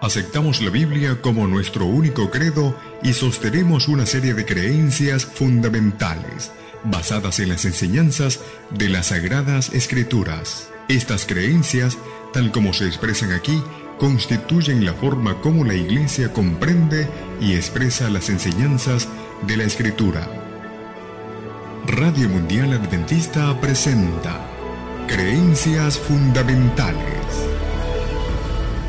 Aceptamos la Biblia como nuestro único credo y sostenemos una serie de creencias fundamentales basadas en las enseñanzas de las Sagradas Escrituras. Estas creencias, tal como se expresan aquí, constituyen la forma como la Iglesia comprende y expresa las enseñanzas de la Escritura. Radio Mundial Adventista presenta Creencias Fundamentales.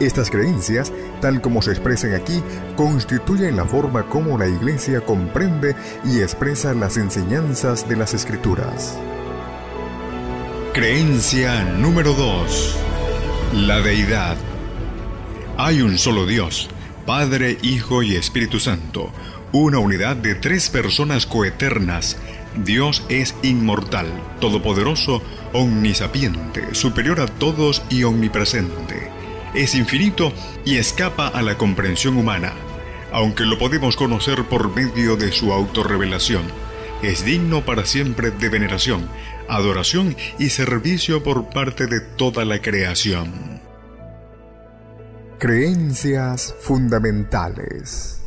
estas creencias, tal como se expresan aquí, constituyen la forma como la Iglesia comprende y expresa las enseñanzas de las Escrituras. Creencia número 2. La deidad. Hay un solo Dios, Padre, Hijo y Espíritu Santo, una unidad de tres personas coeternas. Dios es inmortal, todopoderoso, omnisapiente, superior a todos y omnipresente es infinito y escapa a la comprensión humana, aunque lo podemos conocer por medio de su autorrevelación. Es digno para siempre de veneración, adoración y servicio por parte de toda la creación. Creencias fundamentales.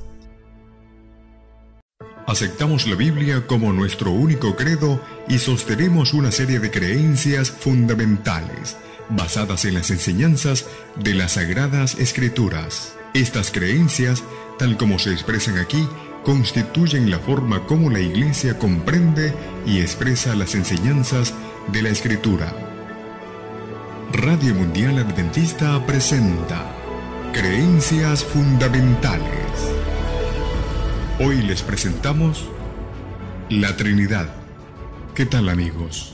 Aceptamos la Biblia como nuestro único credo y sostenemos una serie de creencias fundamentales basadas en las enseñanzas de las Sagradas Escrituras. Estas creencias, tal como se expresan aquí, constituyen la forma como la Iglesia comprende y expresa las enseñanzas de la Escritura. Radio Mundial Adventista presenta Creencias Fundamentales. Hoy les presentamos la Trinidad. ¿Qué tal amigos?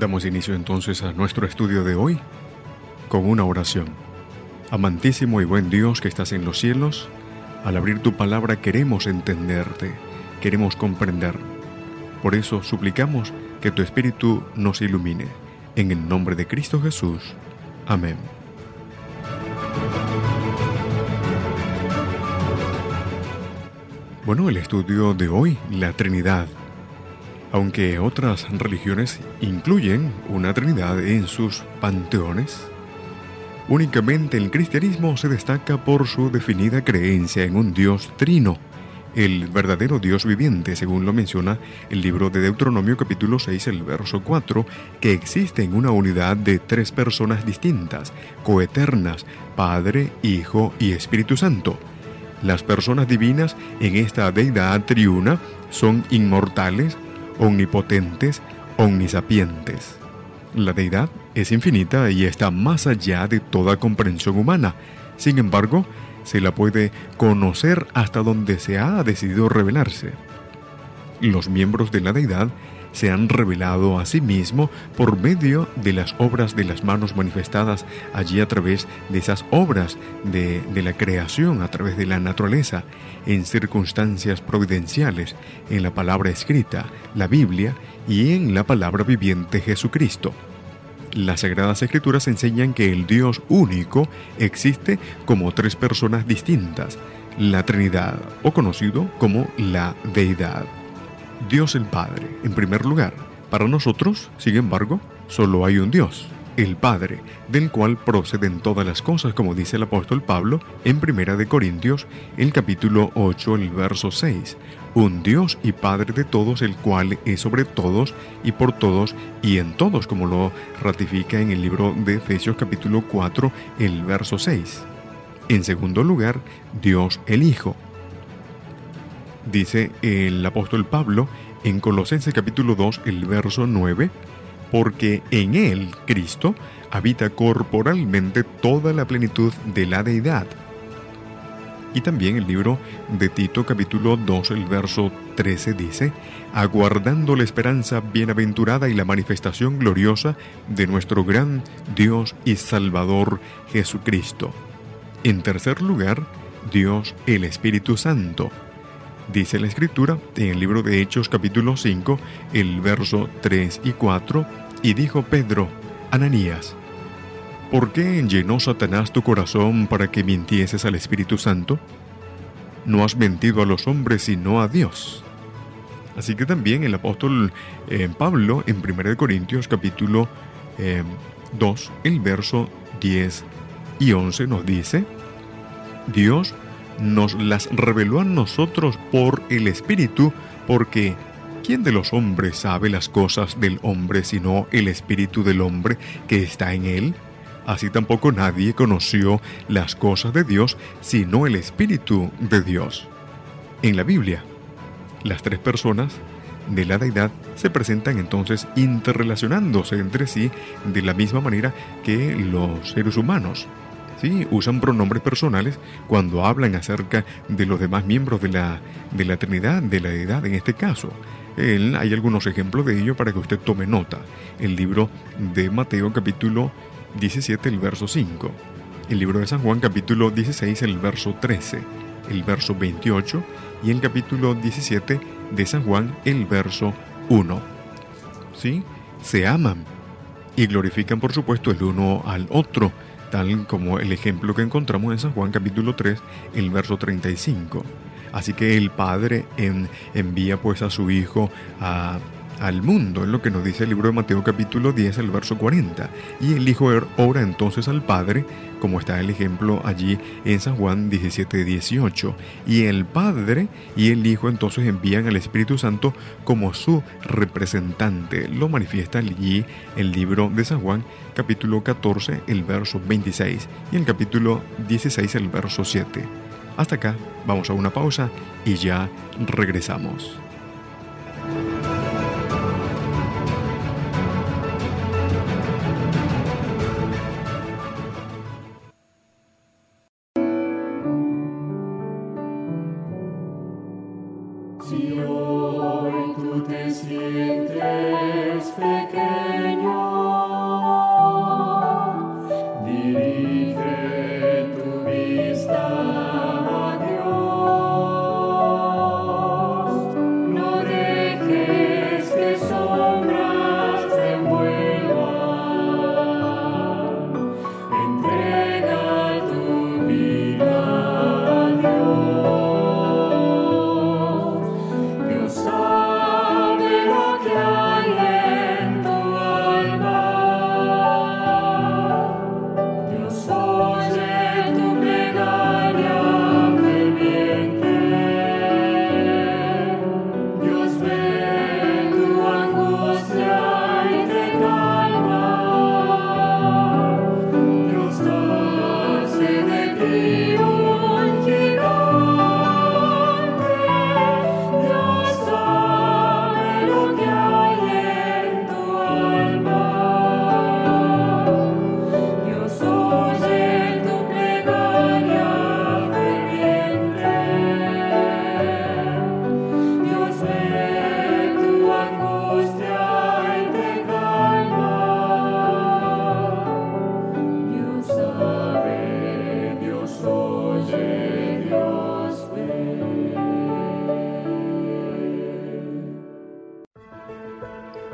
Damos inicio entonces a nuestro estudio de hoy con una oración. Amantísimo y buen Dios que estás en los cielos, al abrir tu palabra queremos entenderte, queremos comprender. Por eso suplicamos que tu Espíritu nos ilumine. En el nombre de Cristo Jesús. Amén. Bueno, el estudio de hoy, la Trinidad, aunque otras religiones incluyen una Trinidad en sus panteones, únicamente el cristianismo se destaca por su definida creencia en un Dios trino, el verdadero Dios viviente, según lo menciona el libro de Deuteronomio capítulo 6, el verso 4, que existe en una unidad de tres personas distintas, coeternas, Padre, Hijo y Espíritu Santo. Las personas divinas en esta deidad triuna son inmortales, omnipotentes, omnisapientes. La deidad es infinita y está más allá de toda comprensión humana. Sin embargo, se la puede conocer hasta donde se ha decidido revelarse. Los miembros de la deidad se han revelado a sí mismo por medio de las obras de las manos manifestadas allí a través de esas obras de, de la creación, a través de la naturaleza, en circunstancias providenciales, en la palabra escrita, la Biblia, y en la palabra viviente Jesucristo. Las Sagradas Escrituras enseñan que el Dios único existe como tres personas distintas, la Trinidad, o conocido como la Deidad. Dios el Padre, en primer lugar. Para nosotros, sin embargo, solo hay un Dios, el Padre, del cual proceden todas las cosas, como dice el apóstol Pablo en Primera de Corintios, el capítulo 8, el verso 6. Un Dios y Padre de todos, el cual es sobre todos y por todos y en todos, como lo ratifica en el libro de Efesios capítulo 4, el verso 6. En segundo lugar, Dios el Hijo, Dice el apóstol Pablo en Colosenses capítulo 2, el verso 9, porque en él, Cristo, habita corporalmente toda la plenitud de la deidad. Y también el libro de Tito capítulo 2, el verso 13 dice, aguardando la esperanza bienaventurada y la manifestación gloriosa de nuestro gran Dios y Salvador Jesucristo. En tercer lugar, Dios el Espíritu Santo. Dice la Escritura en el libro de Hechos capítulo 5, el verso 3 y 4, y dijo Pedro, Ananías, ¿por qué llenó Satanás tu corazón para que mintieses al Espíritu Santo? No has mentido a los hombres sino a Dios. Así que también el apóstol eh, Pablo en 1 Corintios capítulo 2, eh, el verso 10 y 11 nos dice, Dios nos las reveló a nosotros por el Espíritu, porque ¿quién de los hombres sabe las cosas del hombre sino el Espíritu del hombre que está en él? Así tampoco nadie conoció las cosas de Dios sino el Espíritu de Dios. En la Biblia, las tres personas de la deidad se presentan entonces interrelacionándose entre sí de la misma manera que los seres humanos. ¿Sí? Usan pronombres personales cuando hablan acerca de los demás miembros de la, de la Trinidad, de la deidad en este caso. hay algunos ejemplos de ello para que usted tome nota. El libro de Mateo capítulo 17, el verso 5. El libro de San Juan capítulo 16, el verso 13. El verso 28 y el capítulo 17 de San Juan, el verso 1. ¿Sí? Se aman y glorifican por supuesto el uno al otro, tal como el ejemplo que encontramos en San Juan capítulo 3, el verso 35. Así que el Padre envía pues a su Hijo al mundo, en lo que nos dice el libro de Mateo capítulo 10, el verso 40. Y el Hijo ora entonces al Padre, como está el ejemplo allí en San Juan 17, 18. Y el Padre y el Hijo entonces envían al Espíritu Santo como su representante. Lo manifiesta allí el libro de San Juan capítulo 14, el verso 26 y el capítulo 16, el verso 7. Hasta acá, vamos a una pausa y ya regresamos.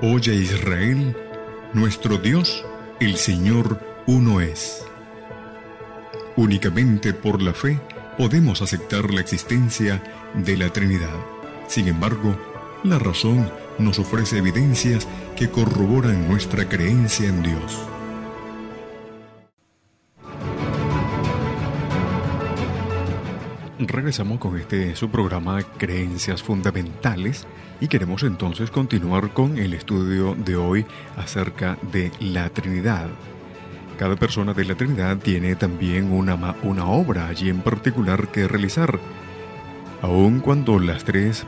Oye Israel, nuestro Dios, el Señor uno es. Únicamente por la fe podemos aceptar la existencia de la Trinidad. Sin embargo, la razón nos ofrece evidencias que corroboran nuestra creencia en Dios. Regresamos con este su programa Creencias Fundamentales y queremos entonces continuar con el estudio de hoy acerca de la Trinidad. Cada persona de la Trinidad tiene también una, una obra allí en particular que realizar. Aun cuando las tres,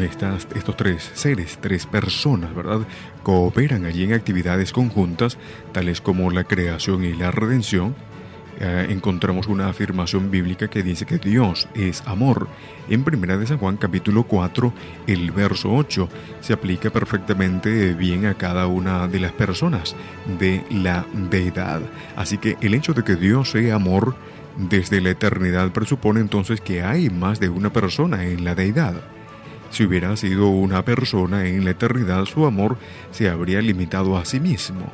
estas, estos tres seres, tres personas, ¿verdad?, cooperan allí en actividades conjuntas, tales como la creación y la redención, eh, encontramos una afirmación bíblica que dice que Dios es amor. En Primera de San Juan capítulo 4, el verso 8, se aplica perfectamente bien a cada una de las personas de la deidad. Así que el hecho de que Dios sea amor desde la eternidad presupone entonces que hay más de una persona en la deidad. Si hubiera sido una persona en la eternidad, su amor se habría limitado a sí mismo.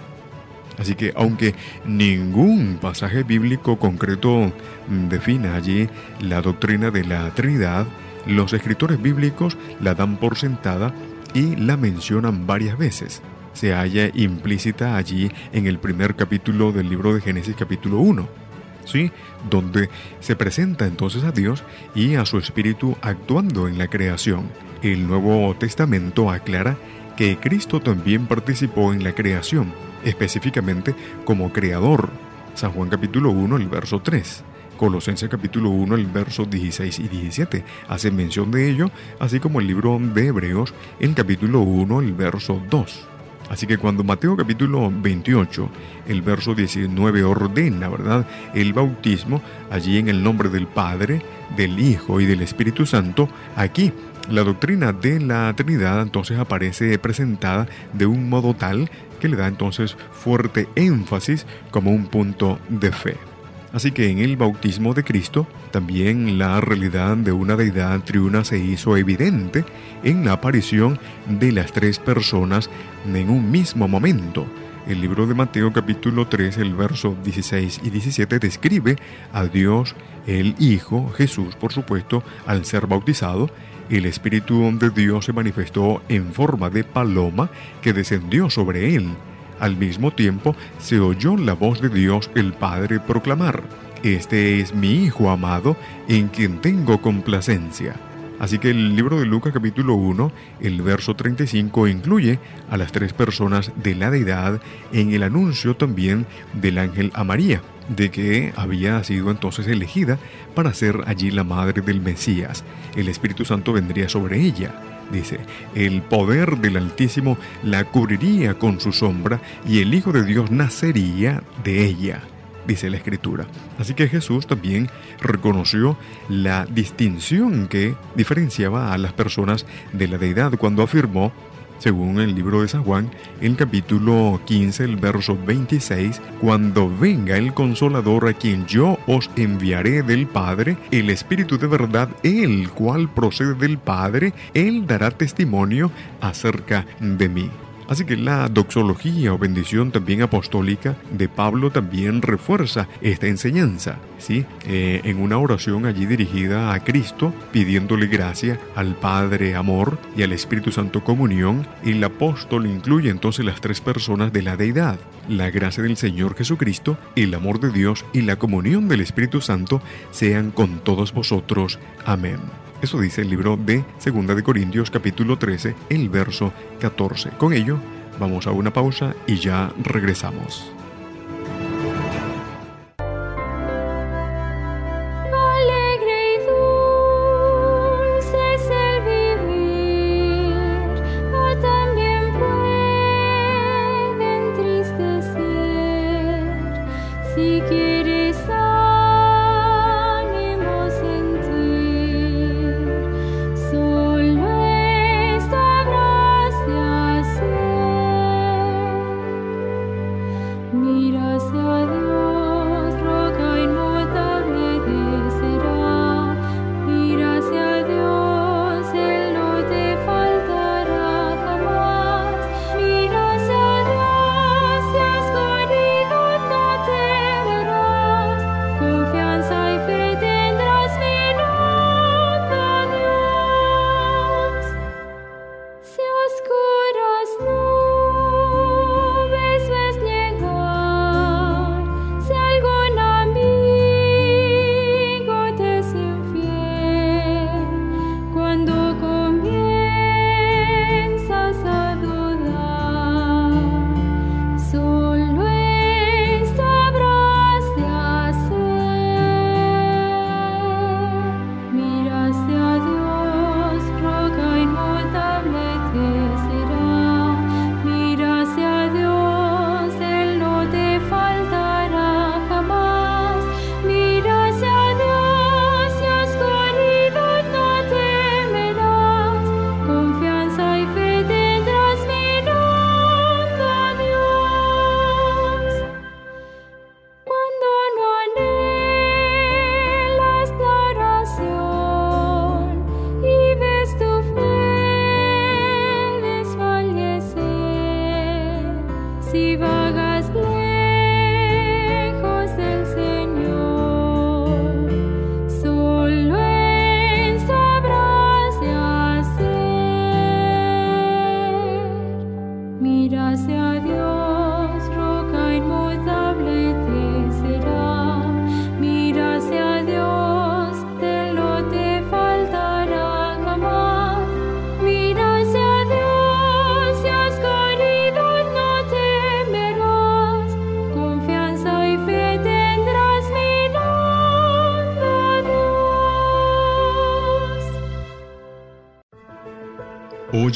Así que aunque ningún pasaje bíblico concreto defina allí la doctrina de la Trinidad, los escritores bíblicos la dan por sentada y la mencionan varias veces. Se halla implícita allí en el primer capítulo del libro de Génesis capítulo 1, ¿sí? donde se presenta entonces a Dios y a su Espíritu actuando en la creación. El Nuevo Testamento aclara que Cristo también participó en la creación, específicamente como creador. San Juan capítulo 1, el verso 3. Colosenses capítulo 1, el verso 16 y 17 hace mención de ello, así como el libro de Hebreos, el capítulo 1, el verso 2. Así que cuando Mateo capítulo 28, el verso 19 ordena, ¿verdad?, el bautismo, allí en el nombre del Padre, del Hijo y del Espíritu Santo, aquí la doctrina de la Trinidad entonces aparece presentada de un modo tal que le da entonces fuerte énfasis como un punto de fe. Así que en el bautismo de Cristo también la realidad de una deidad triuna se hizo evidente en la aparición de las tres personas en un mismo momento. El libro de Mateo capítulo 3, el verso 16 y 17 describe a Dios, el Hijo, Jesús por supuesto, al ser bautizado, el Espíritu de Dios se manifestó en forma de paloma que descendió sobre él al mismo tiempo se oyó la voz de Dios el Padre proclamar, Este es mi Hijo amado, en quien tengo complacencia. Así que el libro de Lucas capítulo 1, el verso 35 incluye a las tres personas de la deidad en el anuncio también del ángel a María, de que había sido entonces elegida para ser allí la madre del Mesías. El Espíritu Santo vendría sobre ella dice, el poder del Altísimo la cubriría con su sombra y el Hijo de Dios nacería de ella, dice la Escritura. Así que Jesús también reconoció la distinción que diferenciaba a las personas de la deidad cuando afirmó, según el libro de San Juan, el capítulo 15, el verso 26, cuando venga el consolador a quien yo os enviaré del Padre, el Espíritu de verdad, el cual procede del Padre, él dará testimonio acerca de mí. Así que la doxología o bendición también apostólica de Pablo también refuerza esta enseñanza, ¿sí? Eh, en una oración allí dirigida a Cristo, pidiéndole gracia al Padre Amor y al Espíritu Santo Comunión, el apóstol incluye entonces las tres personas de la deidad, la gracia del Señor Jesucristo, el amor de Dios y la comunión del Espíritu Santo sean con todos vosotros. Amén. Eso dice el libro de Segunda de Corintios capítulo 13, el verso 14. Con ello, vamos a una pausa y ya regresamos. Mira hacia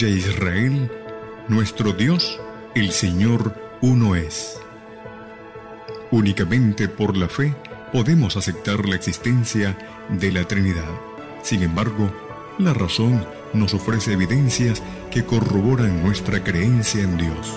Oye Israel, nuestro Dios, el Señor uno es. Únicamente por la fe podemos aceptar la existencia de la Trinidad. Sin embargo, la razón nos ofrece evidencias que corroboran nuestra creencia en Dios.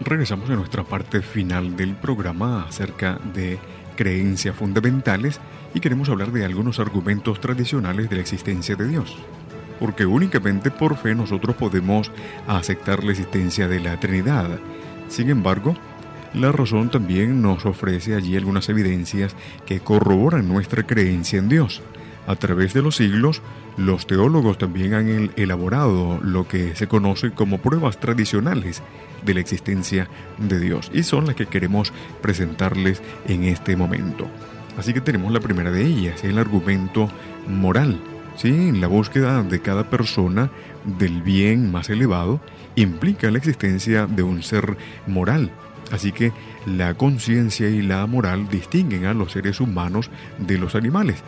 Regresamos a nuestra parte final del programa acerca de creencias fundamentales y queremos hablar de algunos argumentos tradicionales de la existencia de Dios. Porque únicamente por fe nosotros podemos aceptar la existencia de la Trinidad. Sin embargo, la razón también nos ofrece allí algunas evidencias que corroboran nuestra creencia en Dios. A través de los siglos, los teólogos también han elaborado lo que se conoce como pruebas tradicionales de la existencia de Dios y son las que queremos presentarles en este momento. Así que tenemos la primera de ellas, el argumento moral. Sí, la búsqueda de cada persona del bien más elevado implica la existencia de un ser moral. Así que la conciencia y la moral distinguen a los seres humanos de los animales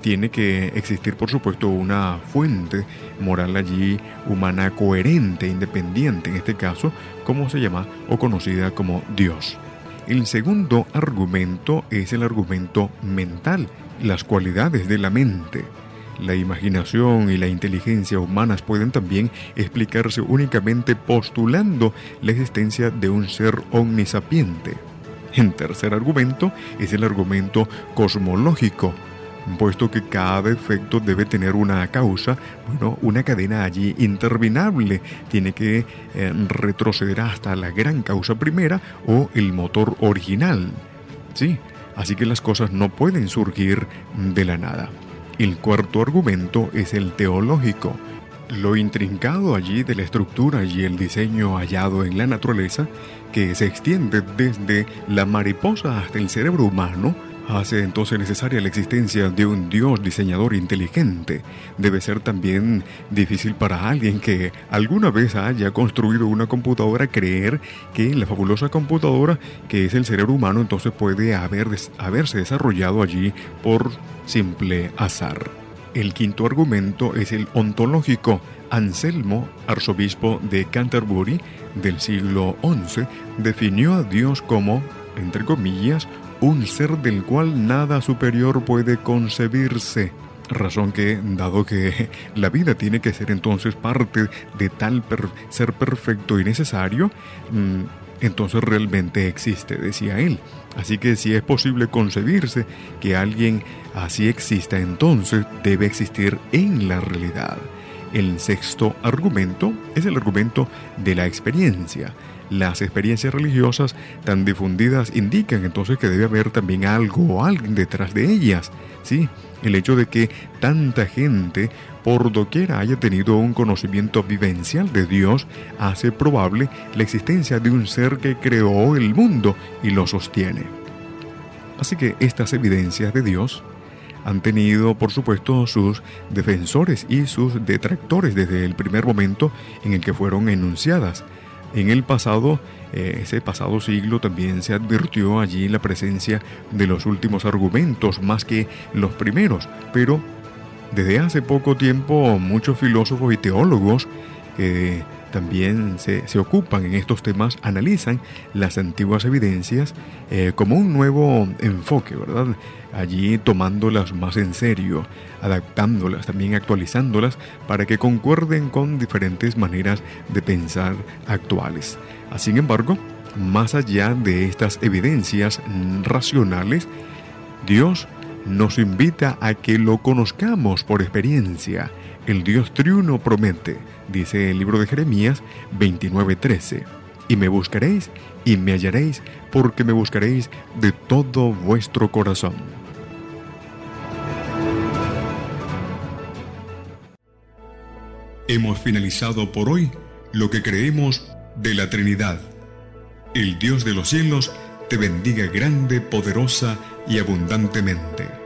tiene que existir, por supuesto, una fuente moral allí humana coherente, independiente, en este caso, como se llama o conocida como Dios. El segundo argumento es el argumento mental, las cualidades de la mente. La imaginación y la inteligencia humanas pueden también explicarse únicamente postulando la existencia de un ser omnisapiente. El tercer argumento es el argumento cosmológico, puesto que cada efecto debe tener una causa, bueno, una cadena allí interminable. Tiene que eh, retroceder hasta la gran causa primera o el motor original. Sí, así que las cosas no pueden surgir de la nada. El cuarto argumento es el teológico. Lo intrincado allí de la estructura y el diseño hallado en la naturaleza, que se extiende desde la mariposa hasta el cerebro humano, hace entonces necesaria la existencia de un Dios diseñador inteligente. Debe ser también difícil para alguien que alguna vez haya construido una computadora creer que la fabulosa computadora que es el cerebro humano entonces puede haber, haberse desarrollado allí por simple azar. El quinto argumento es el ontológico. Anselmo, arzobispo de Canterbury del siglo XI, definió a Dios como, entre comillas, un ser del cual nada superior puede concebirse. Razón que, dado que la vida tiene que ser entonces parte de tal ser perfecto y necesario, mm, entonces realmente existe, decía él. Así que si es posible concebirse que alguien así exista, entonces debe existir en la realidad. El sexto argumento es el argumento de la experiencia. Las experiencias religiosas tan difundidas indican entonces que debe haber también algo o alguien detrás de ellas. Sí, el hecho de que tanta gente por doquiera haya tenido un conocimiento vivencial de Dios hace probable la existencia de un ser que creó el mundo y lo sostiene. Así que estas evidencias de Dios han tenido, por supuesto, sus defensores y sus detractores desde el primer momento en el que fueron enunciadas. En el pasado, eh, ese pasado siglo también se advirtió allí la presencia de los últimos argumentos más que los primeros, pero desde hace poco tiempo muchos filósofos y teólogos que también se, ocupan en estos temas analizan las antiguas evidencias eh, como un nuevo enfoque, ¿verdad? allí tomándolas más en serio, adaptándolas, también actualizándolas para que concuerden con diferentes maneras de pensar actuales. Sin embargo, más allá de estas evidencias racionales, Dios nos invita a que lo conozcamos por experiencia. El Dios triuno promete, dice el libro de Jeremías 29:13, y me buscaréis y me hallaréis porque me buscaréis de todo vuestro corazón. Hemos finalizado por hoy lo que creemos de la Trinidad. El Dios de los cielos te bendiga grande, poderosa y abundantemente.